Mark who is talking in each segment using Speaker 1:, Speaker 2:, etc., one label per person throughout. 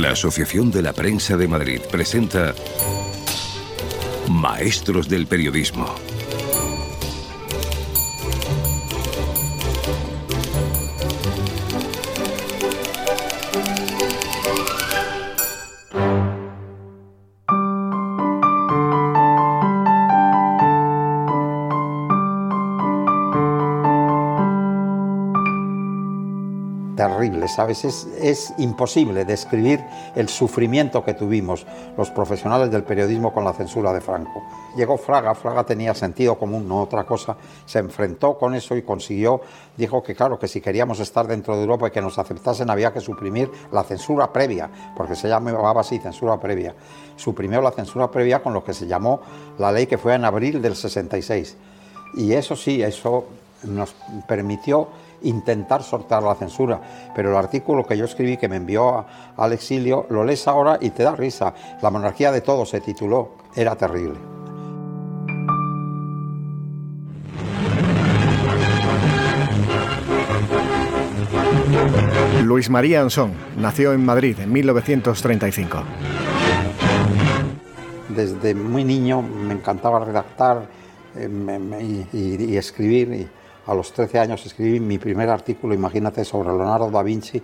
Speaker 1: La Asociación de la Prensa de Madrid presenta Maestros del Periodismo.
Speaker 2: ¿Sabes? Es, es, imposible describir el sufrimiento que tuvimos los profesionales del periodismo con la censura de Franco. Llegó Fraga, Fraga tenía sentido común, no otra cosa, se enfrentó con eso y consiguió, dijo que claro, que si queríamos estar dentro de Europa y que nos aceptasen había que suprimir la censura previa, porque se llamaba así, censura previa. Suprimió la censura previa con lo que se llamó la ley que fue en abril del 66. Y eso sí, eso nos permitió intentar sortear la censura. Pero el artículo que yo escribí, que me envió al exilio, lo lees ahora y te da risa. La monarquía de todos se tituló. Era terrible.
Speaker 3: Luis María Ansón nació en Madrid en 1935.
Speaker 2: Desde muy niño me encantaba redactar eh, y, escribir a los 13 años escribí mi primer artículo, imagínate, sobre Leonardo da Vinci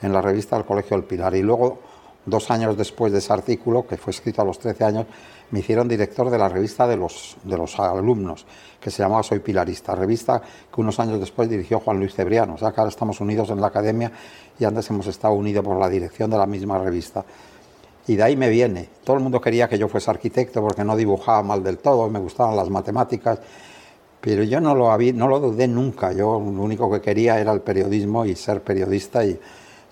Speaker 2: en la revista del Colegio del Pilar. Y luego, dos años después de ese artículo, que fue escrito a los 13 años, me hicieron director de la revista de los, de los alumnos, que se llamaba Soy Pilarista, revista que unos años después dirigió Juan Luis Cebriano. O sea que ahora estamos unidos en la academia y antes hemos estado unidos por la dirección de la misma revista. Y de ahí me viene. Todo el mundo quería que yo fuese arquitecto porque no dibujaba mal del todo, me gustaban las matemáticas pero yo no lo, no lo dudé nunca. Yo lo único que quería era el periodismo y ser periodista y,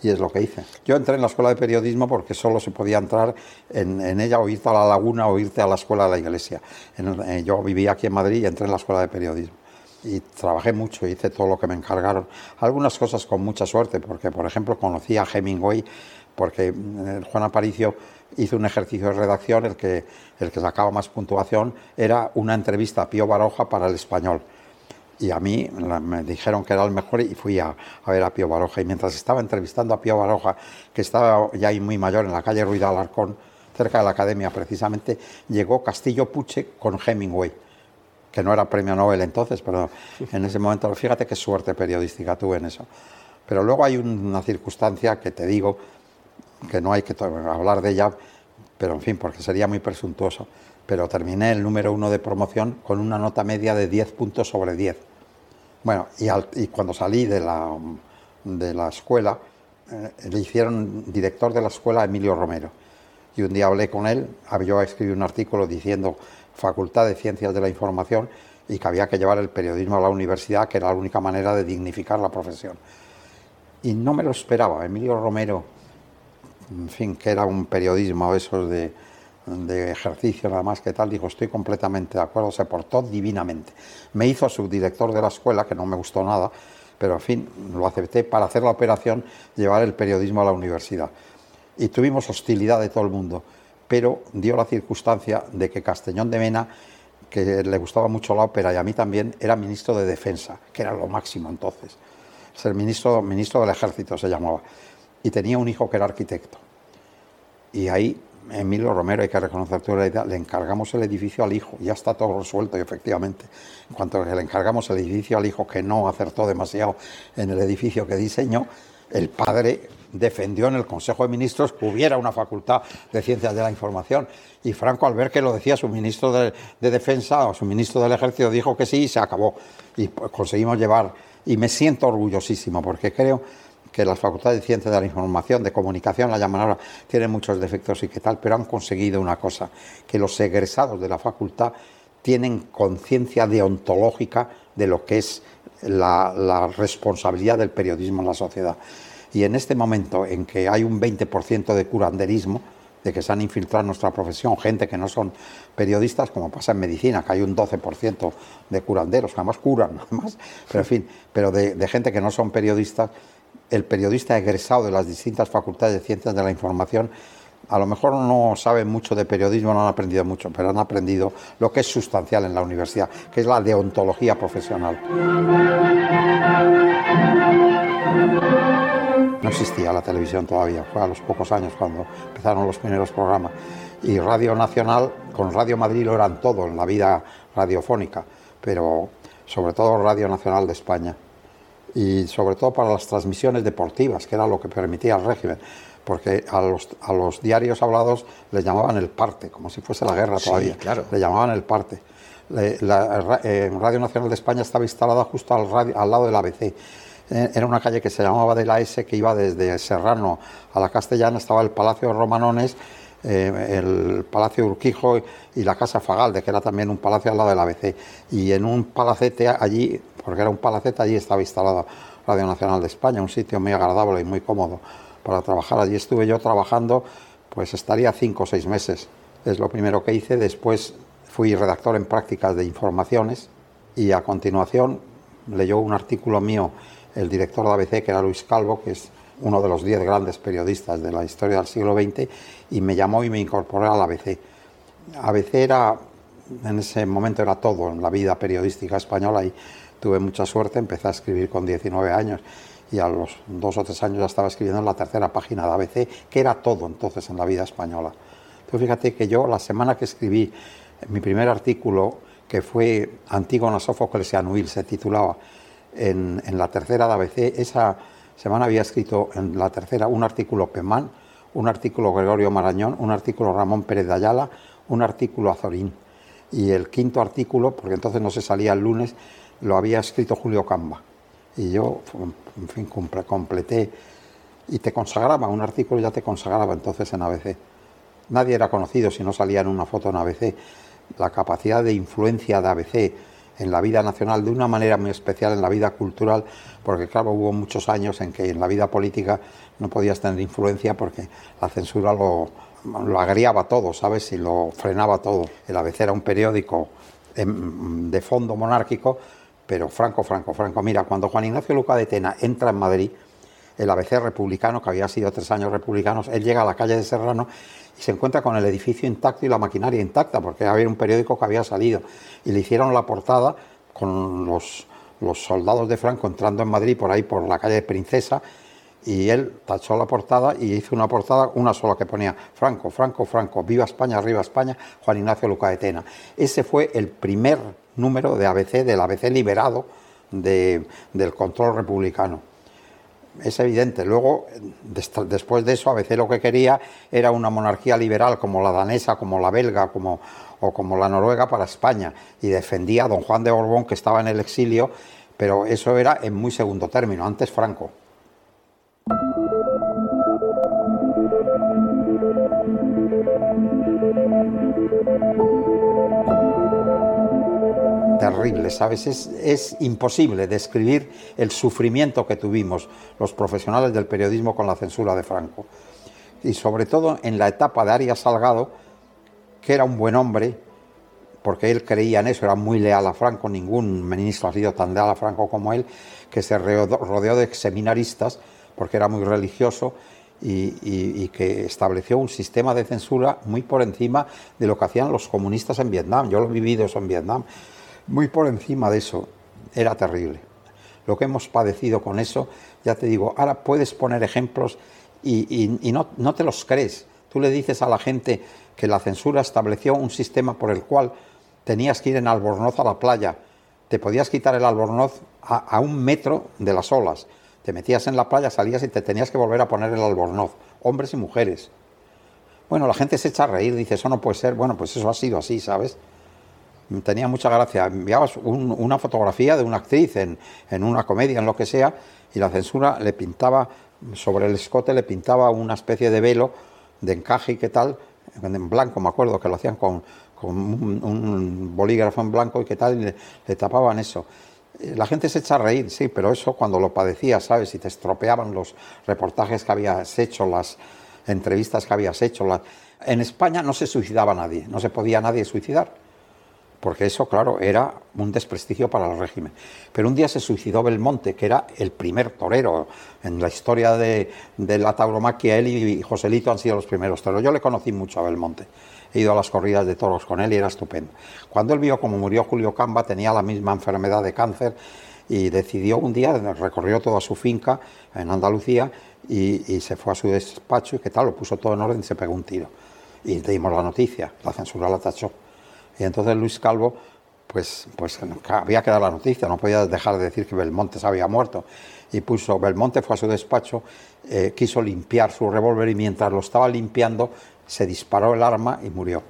Speaker 2: y es lo que hice. Yo entré en la escuela de periodismo porque solo se podía entrar en, en ella o irte a la laguna o irte a la escuela de la iglesia. Eh, yo vivía aquí en Madrid y entré en la escuela de periodismo. Y trabajé mucho, hice todo lo que me encargaron. Algunas cosas con mucha suerte, porque por ejemplo conocí a Hemingway, porque eh, Juan Aparicio hizo un ejercicio de redacción, el que, el que sacaba más puntuación era una entrevista a Pío Baroja para el español. Y a mí me dijeron que era el mejor y fui a, ver a Pío Baroja. Y mientras estaba entrevistando a Pío Baroja, que estaba ya ahí muy mayor en la calle Ruiz de Alarcón, cerca de la academia precisamente, llegó Castillo Puche con Hemingway, que no era premio Nobel entonces, pero en ese momento, fíjate qué suerte periodística tuve en eso. Pero luego hay una circunstancia que te digo, que no hay que hablar de ella, pero en fin, porque sería muy presuntuoso. Pero terminé el número uno de promoción con una nota media de 10 puntos sobre 10. Bueno, y, cuando salí de la, de la escuela, eh, le hicieron director de la escuela Emilio Romero. Y un día hablé con él, yo escribí un artículo diciendo Facultad de Ciencias de la Información y que había que llevar el periodismo a la universidad, que era la única manera de dignificar la profesión. Y no me lo esperaba. Emilio Romero en fin, que era un periodismo esos de, de ejercicio nada más que tal, dijo, estoy completamente de acuerdo, se portó divinamente. Me hizo subdirector de la escuela, que no me gustó nada, pero en fin, lo acepté para hacer la operación, llevar el periodismo a la universidad. Y tuvimos hostilidad de todo el mundo, pero dio la circunstancia de que Castellón de Mena, que le gustaba mucho la ópera y a mí también, era ministro de Defensa, que era lo máximo entonces. Ser ministro, ministro del Ejército se llamaba y tenía un hijo que era arquitecto. Y ahí, Emilio Romero, hay que reconocer toda la idea, le encargamos el edificio al hijo, ya está todo resuelto, y efectivamente, en cuanto le encargamos el edificio al hijo que no acertó demasiado en el edificio que diseñó, el padre defendió en el Consejo de Ministros que hubiera una facultad de ciencias de la información. Y Franco, al ver que lo decía su ministro de, de Defensa o su ministro del Ejército, dijo que sí y se acabó. Y pues, conseguimos llevar. Y me siento orgullosísimo porque creo que las facultades de ciencias de la información, de comunicación, la llaman ahora, tienen muchos defectos y qué tal, pero han conseguido una cosa, que los egresados de la facultad tienen conciencia deontológica de lo que es la, responsabilidad del periodismo en la sociedad. Y en este momento en que hay un 20% de curanderismo, de que se han infiltrado en nuestra profesión gente que no son periodistas, como pasa en medicina, que hay un 12% de curanderos, que además curan, además, pero en fin, pero de gente que no son periodistas, el periodista egresado de las distintas facultades de ciencias de la información a lo mejor no saben mucho de periodismo, no han aprendido mucho, pero han aprendido lo que es sustancial en la universidad, que es la deontología profesional. existía la televisión todavía, fue a los pocos años cuando empezaron los primeros programas. Y Radio Nacional, con Radio Madrid lo eran todo en la vida radiofónica, pero sobre todo Radio Nacional de España. Y sobre todo para las transmisiones deportivas, que era lo que permitía el régimen porque a los, a los diarios hablados les llamaban el parte, como si fuese la guerra todavía.
Speaker 4: claro.
Speaker 2: Le llamaban el parte. La, eh, Radio Nacional de España estaba instalada justo al, al lado del ABC. Eh, era una calle que se llamaba de la S, que iba desde Serrano a la Castellana, estaba el Palacio de Romanones, eh, el Palacio Urquijo y la Casa Fagalde, que era también un palacio al lado del ABC. Y en un palacete allí, porque era un palacete, allí estaba instalada Radio Nacional de España, un sitio muy agradable y muy cómodo para trabajar. Allí estuve yo trabajando, pues estaría cinco o seis meses. Es lo primero que hice. Después fui redactor en prácticas de informaciones y a continuación leyó un artículo mío el director de ABC, que era Luis Calvo, que es uno de los diez grandes periodistas de la historia del siglo XX, y me llamó y me incorporé al ABC. ABC era, en ese momento era todo en la vida periodística española y tuve mucha suerte, empecé a escribir con 19 años y a los dos o tres años ya estaba escribiendo en la tercera página de ABC, que era todo entonces en la vida española. Entonces fíjate que yo la semana que escribí mi primer artículo, que fue Antígona Sófocles y Anuil, se titulaba, en, en, la tercera de ABC, esa semana había escrito en la tercera un artículo Pemán, un artículo Gregorio Marañón, un artículo Ramón Pérez de Ayala, un artículo Azorín. Y el quinto artículo, porque entonces no se salía el lunes, lo había escrito Julio Camba. Y yo, en fin, completé y te consagraba, un artículo ya te consagraba entonces en ABC. Nadie era conocido si no salía en una foto en ABC. La capacidad de influencia de ABC en la vida nacional de una manera muy especial en la vida cultural, porque claro, hubo muchos años en que en la vida política no podías tener influencia porque la censura lo, lo agriaba todo, ¿sabes? Y lo frenaba todo. El ABC era un periódico de fondo monárquico, pero franco, franco, franco. Mira, cuando Juan Ignacio Luca de Tena entra en Madrid, el ABC republicano, que había sido tres años republicanos, él llega a la calle de Serrano y se encuentra con el edificio intacto y la maquinaria intacta, porque había un periódico que había salido. Y le hicieron la portada con los, los soldados de Franco entrando en Madrid por ahí, por la calle de Princesa, y él tachó la portada y hizo una portada, una sola que ponía Franco, Franco, Franco, viva España, arriba España, Juan Ignacio Luca de Tena. Ese fue el primer número de ABC, del ABC liberado de, del control republicano es evidente. Luego, después de eso, ABC lo que quería era una monarquía liberal como la danesa, como la belga, como, o como la noruega para España, y defendía a don Juan de Borbón, que estaba en el exilio, pero eso era en muy segundo término, antes Franco. Terrible, ¿sabes? Es, imposible describir el sufrimiento que tuvimos los profesionales del periodismo con la censura de Franco. Y sobre todo en la etapa de Arias Salgado, que era un buen hombre, porque él creía en eso, era muy leal a Franco, ningún ministro ha sido tan leal a Franco como él, que se rodeó de seminaristas, porque era muy religioso, y, y, que estableció un sistema de censura muy por encima de lo que hacían los comunistas en Vietnam. Yo lo he vivido eso en Vietnam muy por encima de eso. Era terrible. Lo que hemos padecido con eso, ya te digo, ahora puedes poner ejemplos y, no, no, te los crees. Tú le dices a la gente que la censura estableció un sistema por el cual tenías que ir en albornoz a la playa, te podías quitar el albornoz a, a un metro de las olas, te metías en la playa, salías y te tenías que volver a poner el albornoz, hombres y mujeres. Bueno, la gente se echa a reír, dice, eso no puede ser, bueno, pues eso ha sido así, ¿sabes? Tenía mucha gracia. Enviabas una fotografía de una actriz en, una comedia, en lo que sea, y la censura le pintaba, sobre el escote le pintaba una especie de velo de encaje y qué tal, en blanco, me acuerdo que lo hacían con, un, bolígrafo en blanco y qué tal, y le, tapaban eso. Eh, la gente se echa a reír, sí, pero eso cuando lo padecías, ¿sabes? Y te estropeaban los reportajes que habías hecho, las entrevistas que habías hecho. En España no se suicidaba nadie, no se podía nadie suicidar porque eso, claro, era un desprestigio para el régimen. Pero un día se suicidó Belmonte, que era el primer torero en la historia de, la tauromaquia. Él y Joselito han sido los primeros toreros. Yo le conocí mucho a Belmonte. He ido a las corridas de toros con él y era estupendo. Cuando él vio cómo murió Julio Camba, tenía la misma enfermedad de cáncer y decidió un día, recorrió toda su finca en Andalucía y, se fue a su despacho y qué tal, lo puso todo en orden y se pegó un tiro. Y dimos la noticia, la censura la tachó. Y entonces Luis Calvo, pues, pues había que dar la noticia, no podía dejar de decir que Belmonte se había muerto. Y puso, Belmonte fue a su despacho, eh, quiso limpiar su revólver y mientras lo estaba limpiando se disparó el arma y murió.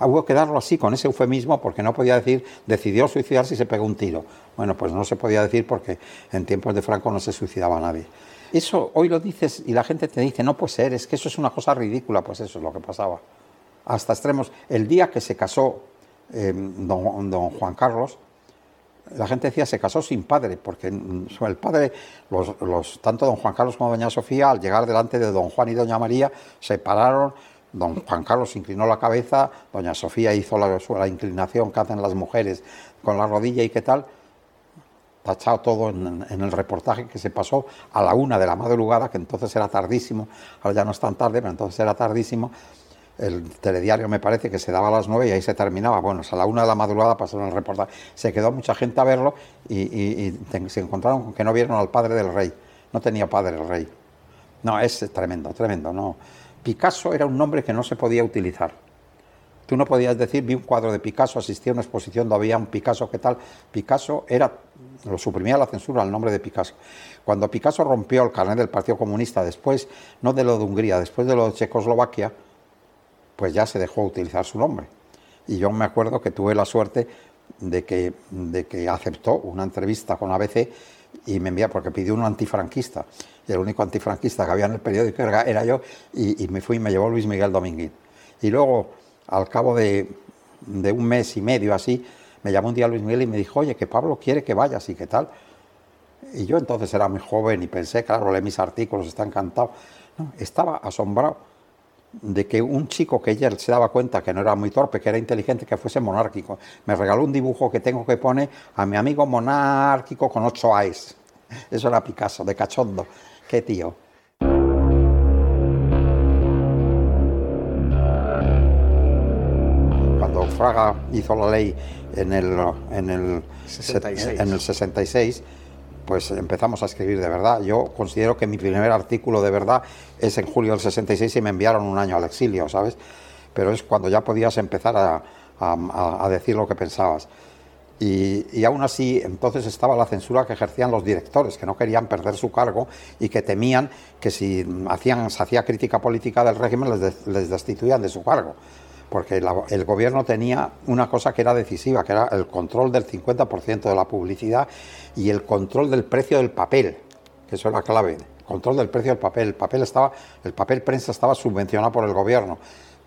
Speaker 2: Hubo que darlo así, con ese eufemismo, porque no podía decir decidió suicidarse y se pegó un tiro. Bueno, pues no se podía decir porque en tiempos de Franco no se suicidaba nadie. Eso hoy lo dices y la gente te dice, no puede ser, es que eso es una cosa ridícula, pues eso es lo que pasaba. Hasta extremos. El día que se casó em, don, Juan Carlos, la gente decía se casó sin padre, porque el padre, los, tanto don Juan Carlos como doña Sofía, al llegar delante de don Juan y doña María, se pararon Don Juan Carlos inclinó la cabeza, doña Sofía hizo la, inclinación que hacen las mujeres con la rodilla y qué tal. Tachado todo en, el reportaje que se pasó a la una de la madrugada, que entonces era tardísimo, ahora ya no es tan tarde, pero entonces era tardísimo. El telediario me parece que se daba a las nueve y ahí se terminaba. Bueno, a la una de la madrugada pasaron el reportaje. Se quedó mucha gente a verlo y, se encontraron con que no vieron al padre del rey. No tenía padre el rey. No, es tremendo, tremendo. No, Picasso era un nombre que no se podía utilizar. Tú no podías decir, vi un cuadro de Picasso, asistí a una exposición donde había un Picasso, ¿qué tal? Picasso era, lo suprimía la censura al nombre de Picasso. Cuando Picasso rompió el carnet del Partido Comunista, después, no de lo de Hungría, después de lo de Checoslovaquia, pues ya se dejó utilizar su nombre. Y yo me acuerdo que tuve la suerte de que, de que aceptó una entrevista con ABC y me envía porque pidió un antifranquista y el único antifranquista que había en el periódico era, yo y, me fui y me llevó Luis Miguel Dominguín. Y luego, al cabo de, un mes y medio así, me llamó un día Luis Miguel y me dijo, oye, que Pablo quiere que vayas y qué tal. Y yo entonces era muy joven y pensé, claro, leí mis artículos, está encantado. estaba asombrado de que un chico que ella se daba cuenta que no era muy torpe, que era inteligente, que fuese monárquico. Me regaló un dibujo que tengo que pone a mi amigo monárquico con ocho A's. Eso era Picasso, de cachondo. Qué tío. Cuando Fraga hizo la ley en el, en el, 66. En el 66 pues empezamos a escribir de verdad. Yo considero que mi primer artículo de verdad es en julio del 66 y me enviaron un año al exilio, ¿sabes? Pero es cuando ya podías empezar a, decir lo que pensabas. Y, aún así, entonces estaba la censura que ejercían los directores, que no querían perder su cargo y que temían que si hacían, se hacía crítica política del régimen les, les destituían de su cargo porque el gobierno tenía una cosa que era decisiva, que era el control del 50% de la publicidad y el control del precio del papel, que eso era clave, control del precio del papel. El papel estaba, el papel prensa estaba subvencionado por el gobierno,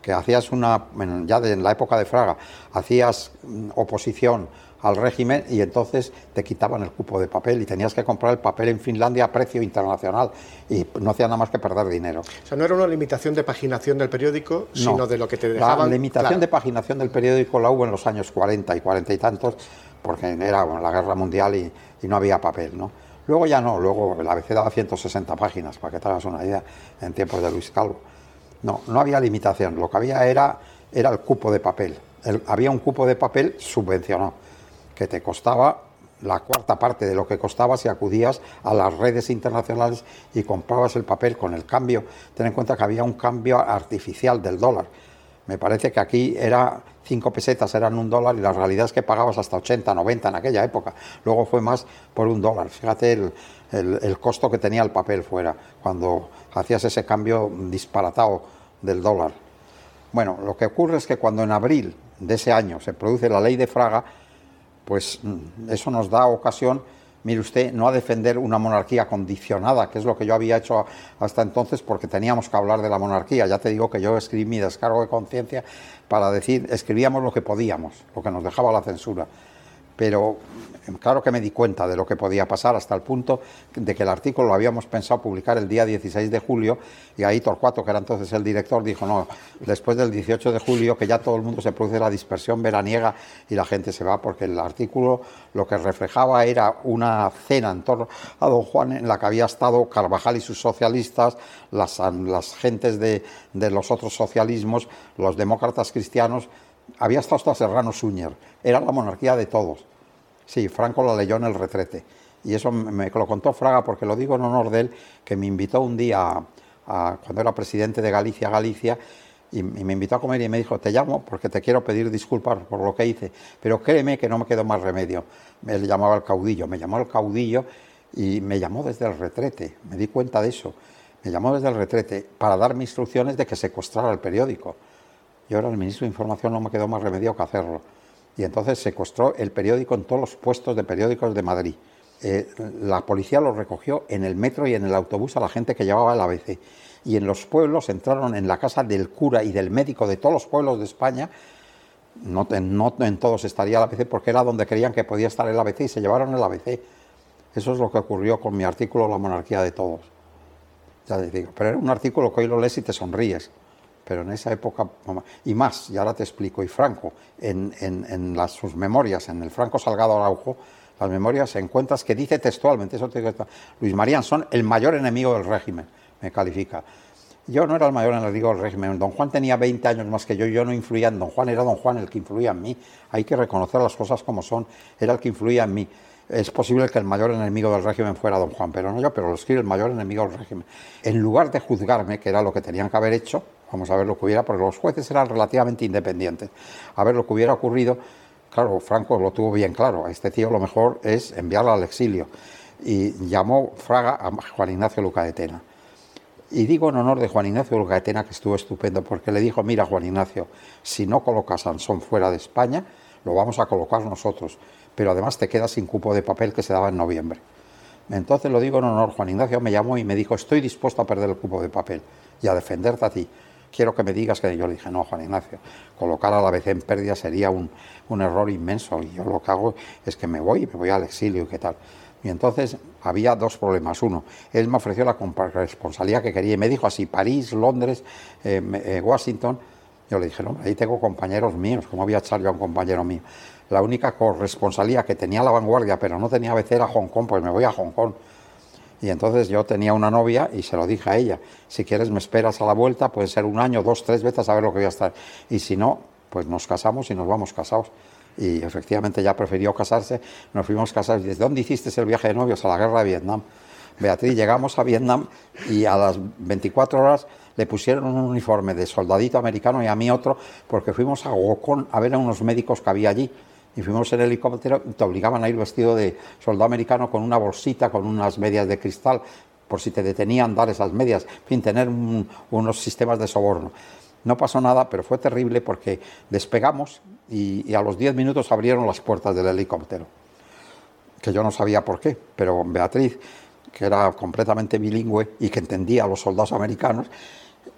Speaker 2: que hacías una, ya en la época de Fraga, hacías mm, oposición al régimen y entonces te quitaban el cupo de papel y tenías que comprar el papel en Finlandia a precio internacional y no hacía nada más que perder dinero.
Speaker 3: O sea, no era una limitación de paginación del periódico, sino de lo que te dejaban.
Speaker 2: La limitación de paginación del periódico la hubo en los años 40 y 40 y tantos, porque era la guerra mundial y, no había papel, ¿no? Luego ya no, luego la ABC daba 160 páginas, para que te hagas una idea, en tiempos de Luis Calvo. No, no había limitación, lo que había era, era el cupo de papel. había un cupo de papel subvencionado que te costaba la cuarta parte de lo que costaba si acudías a las redes internacionales y comprabas el papel con el cambio. Ten en cuenta que había un cambio artificial del dólar. Me parece que aquí era cinco pesetas eran un dólar y la realidad es que pagabas hasta 80, 90 en aquella época. Luego fue más por un dólar. Fíjate el, el costo que tenía el papel fuera cuando hacías ese cambio disparatado del dólar. Bueno, lo que ocurre es que cuando en abril de ese año se produce la ley de Fraga, pues mm, eso nos da ocasión, mire usted, no a defender una monarquía condicionada, que es lo que yo había hecho hasta entonces porque teníamos que hablar de la monarquía. Ya te digo que yo escribí mi descargo de conciencia para decir, escribíamos lo que podíamos, lo que nos dejaba la censura. Pero Claro que me di cuenta de lo que podía pasar hasta el punto de que el artículo lo habíamos pensado publicar el día 16 de julio y ahí Torcuato, que era entonces el director, dijo, no, después del 18 de julio, que ya todo el mundo se produce la dispersión veraniega y la gente se va, porque el artículo lo que reflejaba era una cena en torno a don Juan en la que había estado Carvajal y sus socialistas, las, las gentes de, de los otros socialismos, los demócratas cristianos, había estado hasta Serrano Suñer, era la monarquía de todos. Sí, Franco la leyó en el retrete. Y eso me, lo contó Fraga porque lo digo en honor de él, que me invitó un día, cuando era presidente de Galicia, Galicia, y, me invitó a comer y me dijo, te llamo porque te quiero pedir disculpas por lo que hice, pero créeme que no me quedó más remedio. Él llamaba al caudillo, me llamó al caudillo y me llamó desde el retrete, me di cuenta de eso. Me llamó desde el retrete para darme instrucciones de que secuestrara el periódico. Yo era el ministro de Información, no me quedó más remedio que hacerlo. Y entonces secuestró el periódico en todos los puestos de periódicos de Madrid. Eh, la policía lo recogió en el metro y en el autobús a la gente que llevaba el ABC. Y en los pueblos entraron en la casa del cura y del médico de todos los pueblos de España. No, en todos estaría el ABC porque era donde creían que podía estar el ABC y se llevaron el ABC. Eso es lo que ocurrió con mi artículo La monarquía de todos. Ya te digo, pero era un artículo que hoy lo lees y te sonríes. Pero en esa época, y más, y ahora te explico, y Franco, en, en, las, sus memorias, en el Franco Salgado Araujo, las memorias encuentras que dice textualmente, eso te Luis Marían son el mayor enemigo del régimen, me califica. Yo no era el mayor enemigo del régimen, don Juan tenía 20 años más que yo, yo no influía en don Juan, era don Juan el que influía en mí, hay que reconocer las cosas como son, era el que influía en mí es posible que el mayor enemigo del régimen fuera don Juan, pero no yo, pero lo escribe el mayor enemigo del régimen. En lugar de juzgarme, que era lo que tenían que haber hecho, vamos a ver lo que hubiera, porque los jueces eran relativamente independientes, a ver lo que hubiera ocurrido, claro, Franco lo tuvo bien claro, a este tío lo mejor es enviarlo al exilio, y llamó Fraga a Juan Ignacio Luca de Tena. Y digo en honor de Juan Ignacio Luca de Tena que estuvo estupendo, porque le dijo, mira Juan Ignacio, si no colocas a Sansón fuera de España, lo vamos a colocar nosotros pero además te quedas sin cupo de papel que se daba en noviembre. Entonces lo digo en honor, Juan Ignacio me llamó y me dijo, estoy dispuesto a perder el cupo de papel y a defenderte a ti. Quiero que me digas que yo le dije, no, Juan Ignacio, colocar a la vez en pérdida sería un, un error inmenso y yo lo que hago es que me voy me voy al exilio y qué tal. Y entonces había dos problemas. Uno, él me ofreció la corresponsalía que quería y me dijo así, París, Londres, eh, eh, Washington. Yo le dije, no, ahí tengo compañeros míos, ¿cómo voy a echar yo a un compañero mío? la única corresponsalía que tenía la vanguardia, pero no tenía ABC era Hong Kong, pues me voy a Hong Kong. Y entonces yo tenía una novia y se lo dije a ella, si quieres me esperas a la vuelta, puede ser un año, dos, tres veces a ver lo que voy a estar. Y si no, pues nos casamos y nos vamos casados. Y efectivamente ya prefirió casarse, nos fuimos casados. ¿Desde dónde hiciste el viaje de novios? A la guerra de Vietnam. Beatriz, llegamos a Vietnam y a las 24 horas le pusieron un uniforme de soldadito americano y a mí otro, porque fuimos a Gokon a ver a unos médicos que había allí y fuimos en helicóptero, te obligaban a ir vestido de soldado americano con una bolsita, con unas medias de cristal, por si te detenían dar esas medias, en fin, tener unos sistemas de soborno. No pasó nada, pero fue terrible porque despegamos y, a los 10 minutos abrieron las puertas del helicóptero, que yo no sabía por qué, pero Beatriz, que era completamente bilingüe y que entendía a los soldados americanos,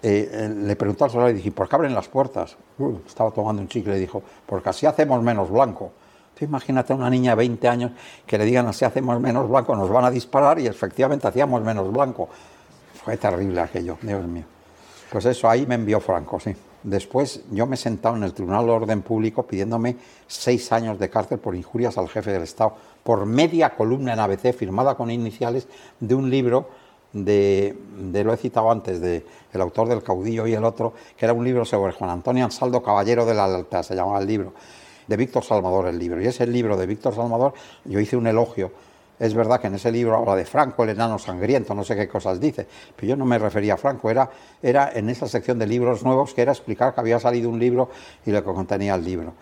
Speaker 2: eh, eh, le preguntó al soldado y dije, ¿por qué abren las puertas? estaba tomando un chicle y dijo, porque así hacemos menos blanco. imagínate a una niña de 20 años que le digan así hacemos menos blanco, nos van a disparar y efectivamente hacíamos menos blanco. Fue terrible aquello, Dios mío. Pues eso, ahí me envió Franco, sí. Después yo me he sentado en el Tribunal de Orden Público pidiéndome seis años de cárcel por injurias al jefe del Estado, por media columna en ABC firmada con iniciales de un libro de, lo he citado antes, de el autor del caudillo y el otro, que era un libro sobre Juan Antonio Ansaldo, Caballero de la Lealtad, se llamaba el libro, de Víctor Salvador el libro. Y ese libro de Víctor Salvador, yo hice un elogio. Es verdad que en ese libro habla de Franco, el enano sangriento, no sé qué cosas dice, pero yo no me refería a Franco, era, era en esa sección de libros nuevos que era explicar que había salido un libro y lo que contenía el libro.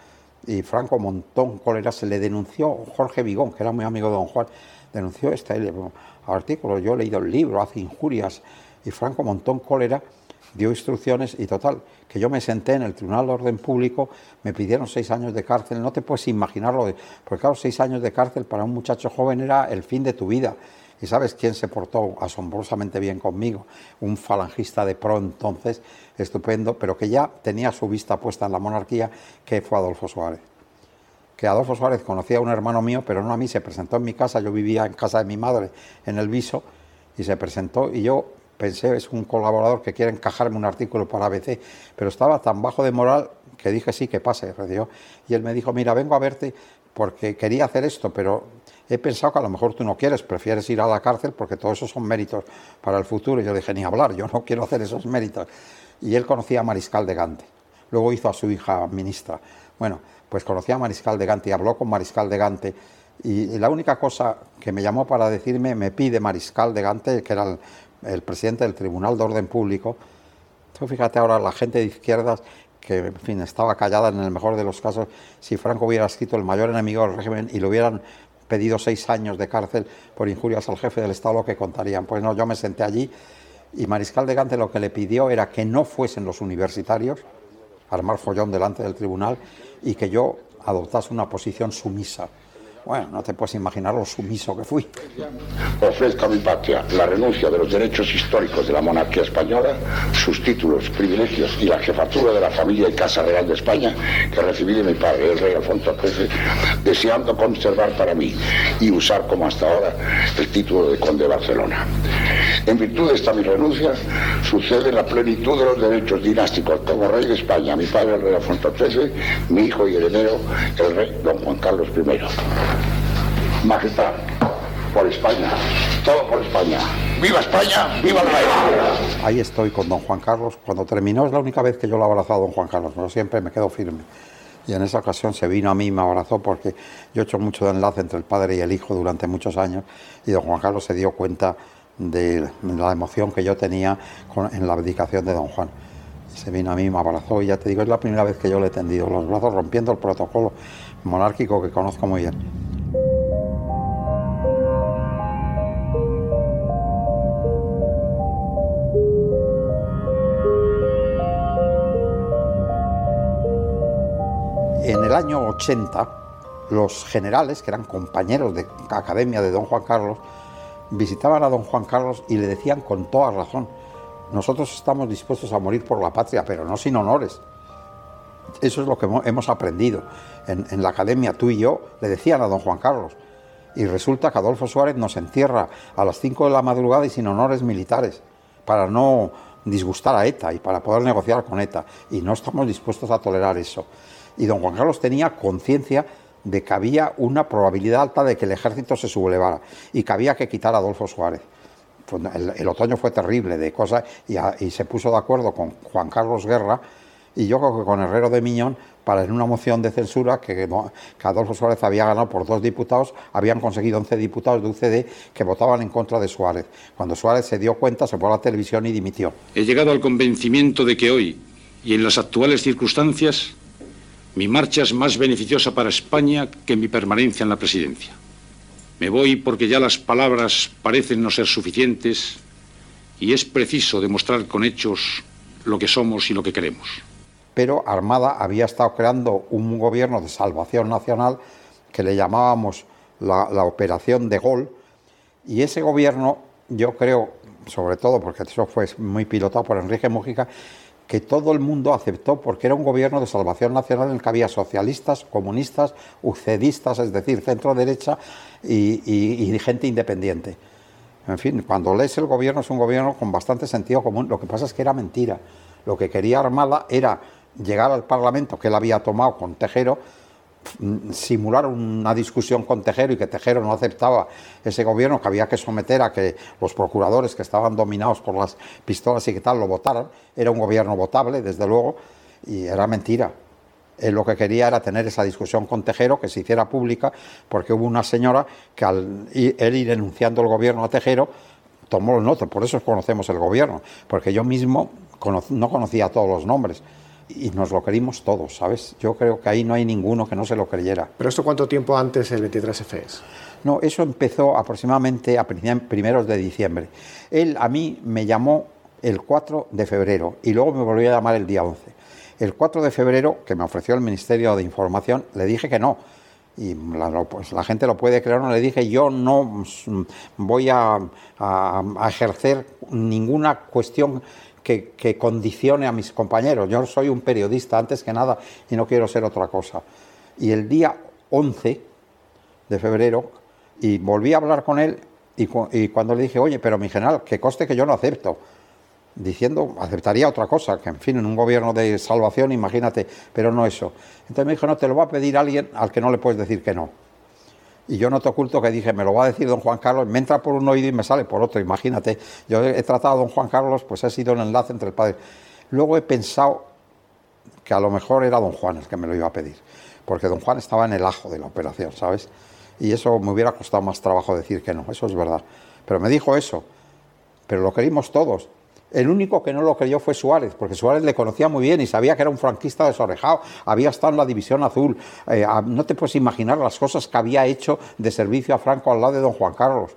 Speaker 2: Y Franco Montón Cólera se le denunció, Jorge Vigón, que era muy amigo de don Juan, denunció libro artículos, yo he leído el libro, hace injurias, y Franco Montón Cólera dio instrucciones y total, que yo me senté en el Tribunal de Orden Público, me pidieron seis años de cárcel, no te puedes imaginarlo, porque claro, seis años de cárcel para un muchacho joven era el fin de tu vida. ¿Y sabes quién se portó asombrosamente bien conmigo? Un falangista de pro entonces, estupendo, pero que ya tenía su vista puesta en la monarquía, que fue Adolfo Suárez que Adolfo Suárez conocía a un hermano mío, pero no a mí, se presentó en mi casa, yo vivía en casa de mi madre, en el Viso, y se presentó, y yo pensé, es un colaborador que quiere encajarme un artículo para ABC, pero estaba tan bajo de moral que dije sí, que pase, y él me dijo, mira, vengo a verte porque quería hacer esto, pero he pensado que a lo mejor tú no quieres, prefieres ir a la cárcel porque todo eso son méritos para el futuro. Y yo dije, ni hablar, yo no quiero hacer esos méritos. Y él conocía a Mariscal de Gante, luego hizo a su hija ministra. Bueno, pues conocía a Mariscal de Gante y habló con Mariscal de Gante Y, la única cosa que me llamó para decirme, me pide Mariscal de Gante, que era el, presidente del Tribunal de Orden Público, tú fíjate ahora la gente de izquierdas que en fin, estaba callada en el mejor de los casos, si Franco hubiera escrito el mayor enemigo del régimen y le hubieran pedido seis años de cárcel por injurias al jefe del Estado, lo que contarían. Pues no, yo me senté allí y Mariscal de Gante lo que le pidió era que no fuesen los universitarios armar follón delante del tribunal y que yo adoptase una posición sumisa. Bueno, no te puedes imaginar lo sumiso que fui.
Speaker 4: Ofrezco a mi patria la renuncia de los derechos históricos de la monarquía española, sus títulos, privilegios y la jefatura de la familia y Casa Real de España que recibí de mi padre, el rey Alfonso XIII, deseando conservar para mí y usar como hasta ahora el título de conde de Barcelona. En virtud de esta mi renuncia, sucede la plenitud de los derechos dinásticos como rey de España, mi padre, el rey Alfonso XIII, mi hijo y heredero, el rey don Juan Carlos I. Majestad, por España, todo por España. ¡Viva España! ¡Viva el rey!
Speaker 2: Ahí estoy con don Juan Carlos. Cuando terminó es la única vez que yo lo he abrazado a don Juan Carlos, pero siempre me quedo firme. Y en esa ocasión se vino a mí me abrazó porque yo he hecho mucho de enlace entre el padre y el hijo durante muchos años y don Juan Carlos se dio cuenta de la emoción que yo tenía en la abdicación de don Juan. se vino a mí, me abrazó y ya te digo, es la primera vez que yo le he tendido los brazos rompiendo el protocolo monárquico que conozco muy bien. El año 80, los generales, que eran compañeros de academia de don Juan Carlos, visitaban a don Juan Carlos y le decían con toda razón, nosotros estamos dispuestos a morir por la patria, pero no sin honores. Eso es lo que hemos aprendido. En, la academia, tú y yo, le decían a don Juan Carlos. Y resulta que Adolfo Suárez nos entierra a las 5 de la madrugada y sin honores militares, para no disgustar a ETA y para poder negociar con ETA. Y no estamos dispuestos a tolerar eso. Y don Juan Carlos tenía conciencia de que había una probabilidad alta de que el ejército se sublevara y que había que quitar a Adolfo Suárez. El, otoño fue terrible de cosas y, se puso de acuerdo con Juan Carlos Guerra y yo creo que con Herrero de Miñón para en una moción de censura que, que, Adolfo Suárez había ganado por dos diputados, habían conseguido 11 diputados de UCD que votaban en contra de Suárez. Cuando Suárez se dio cuenta, se fue a la televisión y dimitió.
Speaker 5: He llegado al convencimiento de que hoy y en las actuales circunstancias mi marcha es más beneficiosa para España que mi permanencia en la presidencia. Me voy porque ya las palabras parecen no ser suficientes y es preciso demostrar con hechos lo que somos y lo que queremos.
Speaker 2: Pero Armada había estado creando un gobierno de salvación nacional que le llamábamos la, Operación de Gol y ese gobierno, yo creo, sobre todo porque eso fue muy pilotado por Enrique Mújica, que todo el mundo aceptó porque era un gobierno de salvación nacional en el que había socialistas, comunistas, ucedistas, es decir, centro derecha y, gente independiente. En fin, cuando lees el gobierno es un gobierno con bastante sentido común. Lo que pasa es que era mentira. Lo que quería Armada era llegar al Parlamento que él había tomado con Tejero simular una discusión con Tejero y que Tejero no aceptaba ese gobierno, que había que someter a que los procuradores que estaban dominados por las pistolas y que tal lo votaran. Era un gobierno votable, desde luego, y era mentira. Él lo que quería era tener esa discusión con Tejero, que se hiciera pública, porque hubo una señora que al él ir denunciando el gobierno a Tejero, tomó nota, por eso conocemos el gobierno, porque yo mismo no conocía todos los nombres y nos lo creímos todos, ¿sabes? Yo creo que ahí no hay ninguno que no se lo creyera.
Speaker 3: ¿Pero esto cuánto tiempo antes el 23F es?
Speaker 2: No, eso empezó aproximadamente a primeros de diciembre. Él a mí me llamó el 4 de febrero y luego me volvió a llamar el día 11. El 4 de febrero, que me ofreció el Ministerio de Información, le dije que no. Y la, pues, la gente lo puede creer, no le dije, yo no voy a, a ejercer ninguna cuestión que, condicione a mis compañeros. Yo soy un periodista antes que nada y no quiero ser otra cosa. Y el día 11 de febrero, y volví a hablar con él, y, cuando le dije, oye, pero mi general, que coste que yo no acepto, diciendo, aceptaría otra cosa, que en fin, en un gobierno de salvación, imagínate, pero no eso. Entonces me dijo, no, te lo va a pedir alguien al que no le puedes decir que no. Y yo no te oculto que dije, me lo va a decir don Juan Carlos, me entra por un oído y me sale por otro, imagínate. Yo he tratado a don Juan Carlos, pues ha sido el enlace entre el padre. Luego he pensado que a lo mejor era don Juan el que me lo iba a pedir, porque don Juan estaba en el ajo de la operación, ¿sabes? Y eso me hubiera costado más trabajo decir que no, eso es verdad. Pero me dijo eso, pero lo creímos todos. El único que no lo creyó fue Suárez, porque Suárez le conocía muy bien y sabía que era un franquista desorejado, había estado en la División Azul. Eh, no te puedes imaginar las cosas que había hecho de servicio a Franco al lado de don Juan Carlos.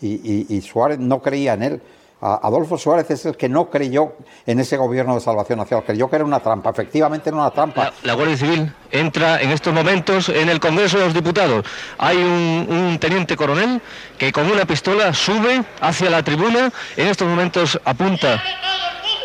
Speaker 2: y Suárez no creía en él. Adolfo Suárez es el que no creyó en ese gobierno de salvación nacional, creyó que era una trampa, efectivamente era una trampa.
Speaker 6: La, Guardia Civil entra en estos momentos en el Congreso de los Diputados. Hay un, teniente coronel que con una pistola sube hacia la tribuna, en estos momentos apunta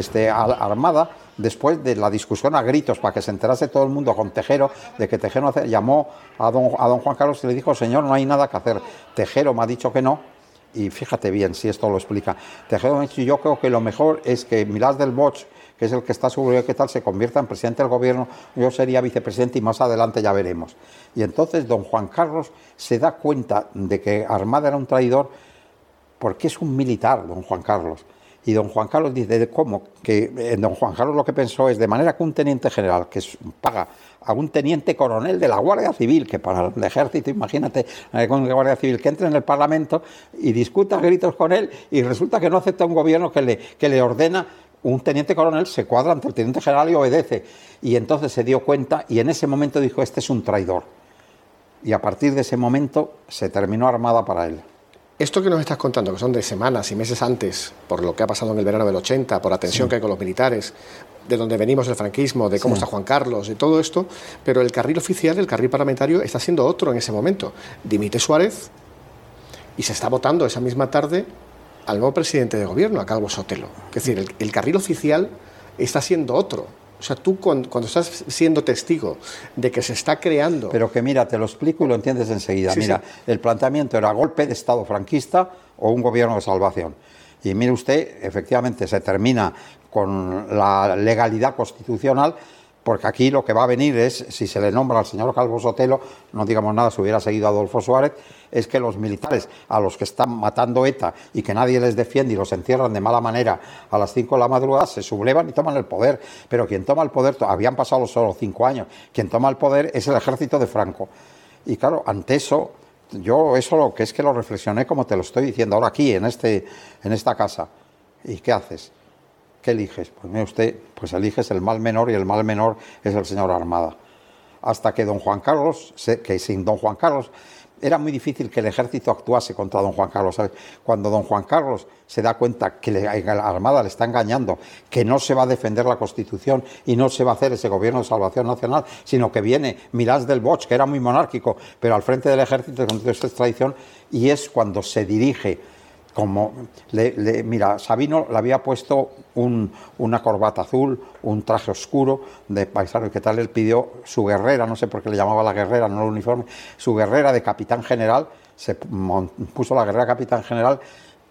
Speaker 2: Este, Armada, después de la discusión a gritos para que se enterase todo el mundo con Tejero, de que Tejero llamó a don, a don Juan Carlos y le dijo, señor, no hay nada que hacer. Tejero me ha dicho que no, y fíjate bien si esto lo explica. Tejero me ha dicho, yo creo que lo mejor es que Milás del Bosch, que es el que está sobre qué tal, se convierta en presidente del gobierno, yo sería vicepresidente y más adelante ya veremos. Y entonces don Juan Carlos se da cuenta de que Armada era un traidor porque es un militar, don Juan Carlos. Y don Juan Carlos dice, ¿cómo? Que eh, don Juan Carlos lo que pensó es, de manera que un teniente general que paga a un teniente coronel de la Guardia Civil, que para el ejército, imagínate, eh, con la Guardia Civil, que entre en el Parlamento y discuta gritos con él y resulta que no acepta un gobierno que le, que le ordena un teniente coronel se cuadra ante el teniente general y obedece. Y entonces se dio cuenta y en ese momento dijo, este es un traidor. Y a partir de ese momento se terminó armada para él.
Speaker 3: Esto que nos estás contando, que son de semanas y meses antes, por lo que ha pasado en el verano del 80, por la tensión que hay con los militares, de donde venimos el franquismo, de cómo está Juan Carlos, de todo esto, pero el carril oficial, el carril parlamentario, está siendo otro en ese momento. Dimite Suárez y se está votando esa misma tarde al nuevo presidente de gobierno, a Calvo Sotelo. Es decir, el carril oficial está siendo otro. O sea, tú cuando, estás siendo testigo de que se está creando...
Speaker 2: Pero que mira, te lo explico y lo entiendes enseguida. mira, el planteamiento era golpe de Estado franquista o un gobierno de salvación. Y mire usted, efectivamente se termina con la legalidad constitucional, porque aquí lo que va a venir es, si se le nombra al señor Calvo Sotelo, no digamos nada, si hubiera seguido Adolfo Suárez, es que los militares a los que están matando ETA y que nadie les defiende y los encierran de mala manera a las 5 de la madrugada, se sublevan y toman el poder. Pero quien toma el poder, habían pasado solo cinco años, quien toma el poder es el ejército de Franco. Y claro, ante eso, yo eso lo que es que lo reflexioné como te lo estoy diciendo ahora aquí, en, este, en esta casa. ¿Y qué haces? ¿Qué eliges? Pues mire usted, pues eliges el mal menor y el mal menor es el señor Armada. Hasta que don Juan Carlos, que sin don Juan Carlos era muy difícil que el ejército actuase contra don Juan Carlos. Cuando don Juan Carlos se da cuenta que la Armada le está engañando, que no se va a defender la Constitución y no se va a hacer ese gobierno de salvación nacional, sino que viene Milás del Bosch, que era muy monárquico, pero al frente del ejército, con esta tradición, y es cuando se dirige como le, mira, Sabino le había puesto una corbata azul, un traje oscuro de paisano, que tal él pidió su guerrera, no sé por qué le llamaba la guerrera, no el uniforme, su guerrera de capitán general, se puso la guerrera capitán general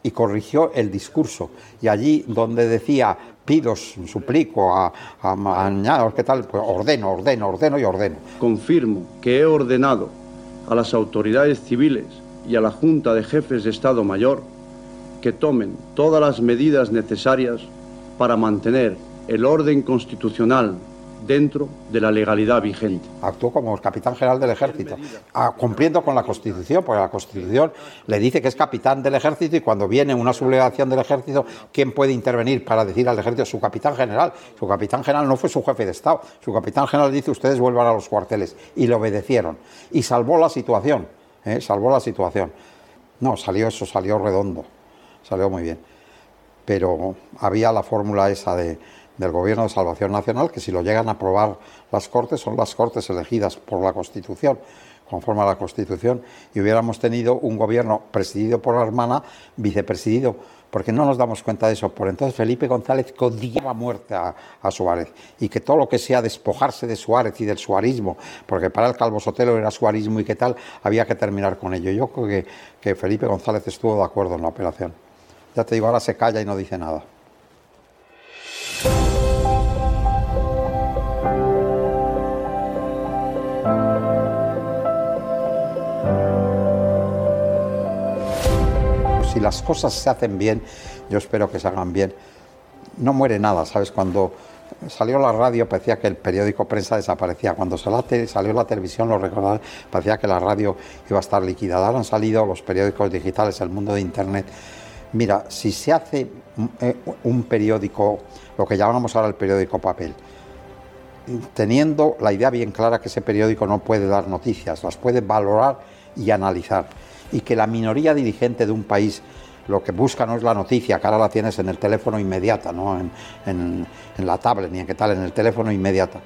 Speaker 2: y corrigió el discurso. Y allí donde decía, pido, suplico a, a, ¿qué tal? Pues ordeno, ordeno, ordeno y ordeno.
Speaker 7: Confirmo que he ordenado a las autoridades civiles y a la Junta de Jefes de Estado Mayor que tomen todas las medidas necesarias para mantener el orden constitucional dentro de la legalidad vigente.
Speaker 2: Actuó como capitán general del ejército, ah, cumpliendo con la Constitución, porque la Constitución le dice que es capitán del ejército y cuando viene una sublevación del ejército, ¿quién puede intervenir para decir al ejército? Su capitán general. Su capitán general no fue su jefe de Estado. Su capitán general dice, ustedes vuelvan a los cuarteles. Y le obedecieron. Y salvó la situación. ¿eh? Salvó la situación. No, salió eso, salió redondo salió muy bien. Pero había la fórmula esa de, del Gobierno de Salvación Nacional, que si lo llegan a aprobar las Cortes, son las Cortes elegidas por la Constitución, conforme a la Constitución, y hubiéramos tenido un gobierno presidido por la hermana, vicepresidido porque no nos damos cuenta de eso. Por entonces Felipe González codiaba muerte a, Suárez y que todo lo que sea despojarse de Suárez y del suarismo, porque para el Calvo Sotelo era suarismo y qué tal, había que terminar con ello. Yo creo que, que Felipe González estuvo de acuerdo en la operación. Ya te digo, ahora se calla y no dice nada. si las cosas se hacen bien, yo espero que se hagan bien, no muere nada, ¿sabes? Cuando salió la radio parecía que el periódico prensa desaparecía. Cuando salió la televisión, lo recordaba, parecía que la radio iba a estar liquidada. Han salido los periódicos digitales, el mundo de Internet. Mira, si se hace eh, un periódico, lo que llamamos ahora el periódico papel, teniendo la idea bien clara que ese periódico no puede dar noticias, las puede valorar y analizar y que la minoría dirigente de un país lo que busca no es la noticia, que ahora la tienes en el teléfono inmediata, no en, la tablet ni en qué tal, en el teléfono inmediata.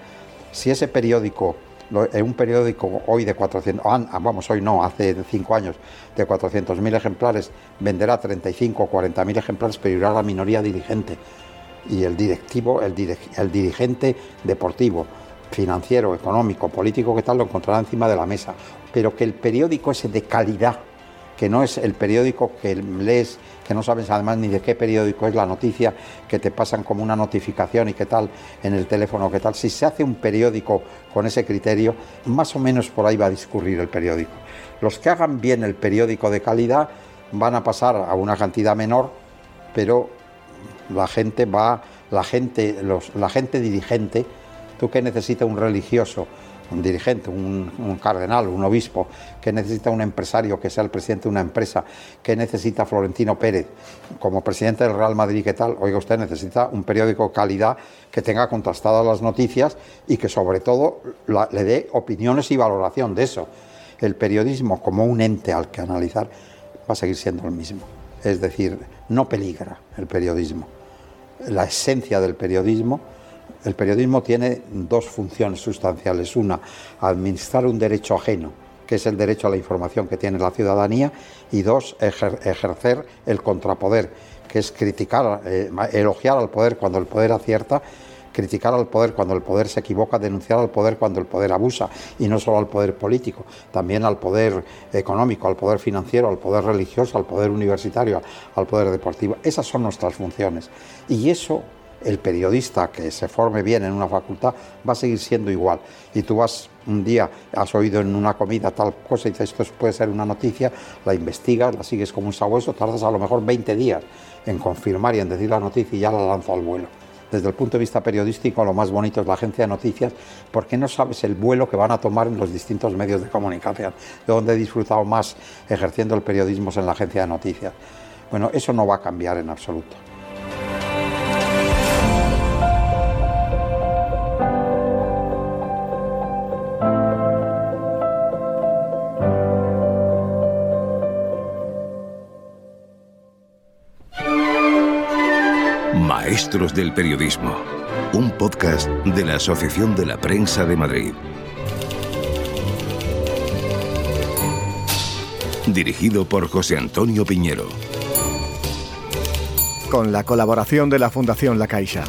Speaker 2: Si ese periódico, en un periódico hoy de 400, ah, vamos, hoy no, hace cinco años, de 400.000 ejemplares, venderá 35 o 40.000 ejemplares, pero irá a la minoría dirigente. Y el directivo, el, el dirigente deportivo, financiero, económico, político, que tal, lo encontrará encima de la mesa. Pero que el periódico ese de calidad, que no es el periódico que lees, que no sabes además ni de qué periódico es la noticia, que te pasan como una notificación y qué tal en el teléfono, qué tal. Si se hace un periódico con ese criterio, más o menos por ahí va a discurrir el periódico. Los que hagan bien el periódico de calidad van a pasar a una cantidad menor, pero la gente va, la gente, la gente dirigente, tú que necesitas un religioso, un dirigente, un, cardenal, un obispo, que necesita un empresario que sea el presidente de una empresa, que necesita Florentino Pérez como presidente del Real Madrid, ¿qué tal? Oiga, usted necesita un periódico calidad que tenga contrastadas las noticias y que sobre todo le dé opiniones y valoración de eso. El periodismo como un ente al que analizar va a seguir siendo el mismo. Es decir, no peligra el periodismo. La esencia del periodismo el periodismo tiene dos funciones sustanciales. Una, administrar un derecho ajeno, que es el derecho a la información que tiene la ciudadanía, y dos, ejercer el contrapoder, que es criticar, eh, elogiar al poder cuando el poder acierta, criticar al poder cuando el poder se equivoca, denunciar al poder cuando el poder abusa, y no solo al poder político, también al poder económico, al poder financiero, al poder religioso, al poder universitario, al poder deportivo. Esas son nuestras funciones. Y eso el periodista que se forme bien en una facultad va a seguir siendo igual. Y tú vas un día, has oído en una comida tal cosa y dices, esto puede ser una noticia, la investigas, la sigues como un sabueso, tardas a lo mejor 20 días en confirmar y en decir la noticia y ya la lanzo al vuelo. Desde el punto de vista periodístico, lo más bonito es la agencia de noticias, porque no sabes el vuelo que van a tomar en los distintos medios de comunicación. De donde he disfrutado más ejerciendo el periodismo en la agencia de noticias. Bueno, eso no va a cambiar en absoluto.
Speaker 1: Maestros del Periodismo, un podcast de la Asociación de la Prensa de Madrid. Dirigido por José Antonio Piñero.
Speaker 8: Con la colaboración de la Fundación La Caixa.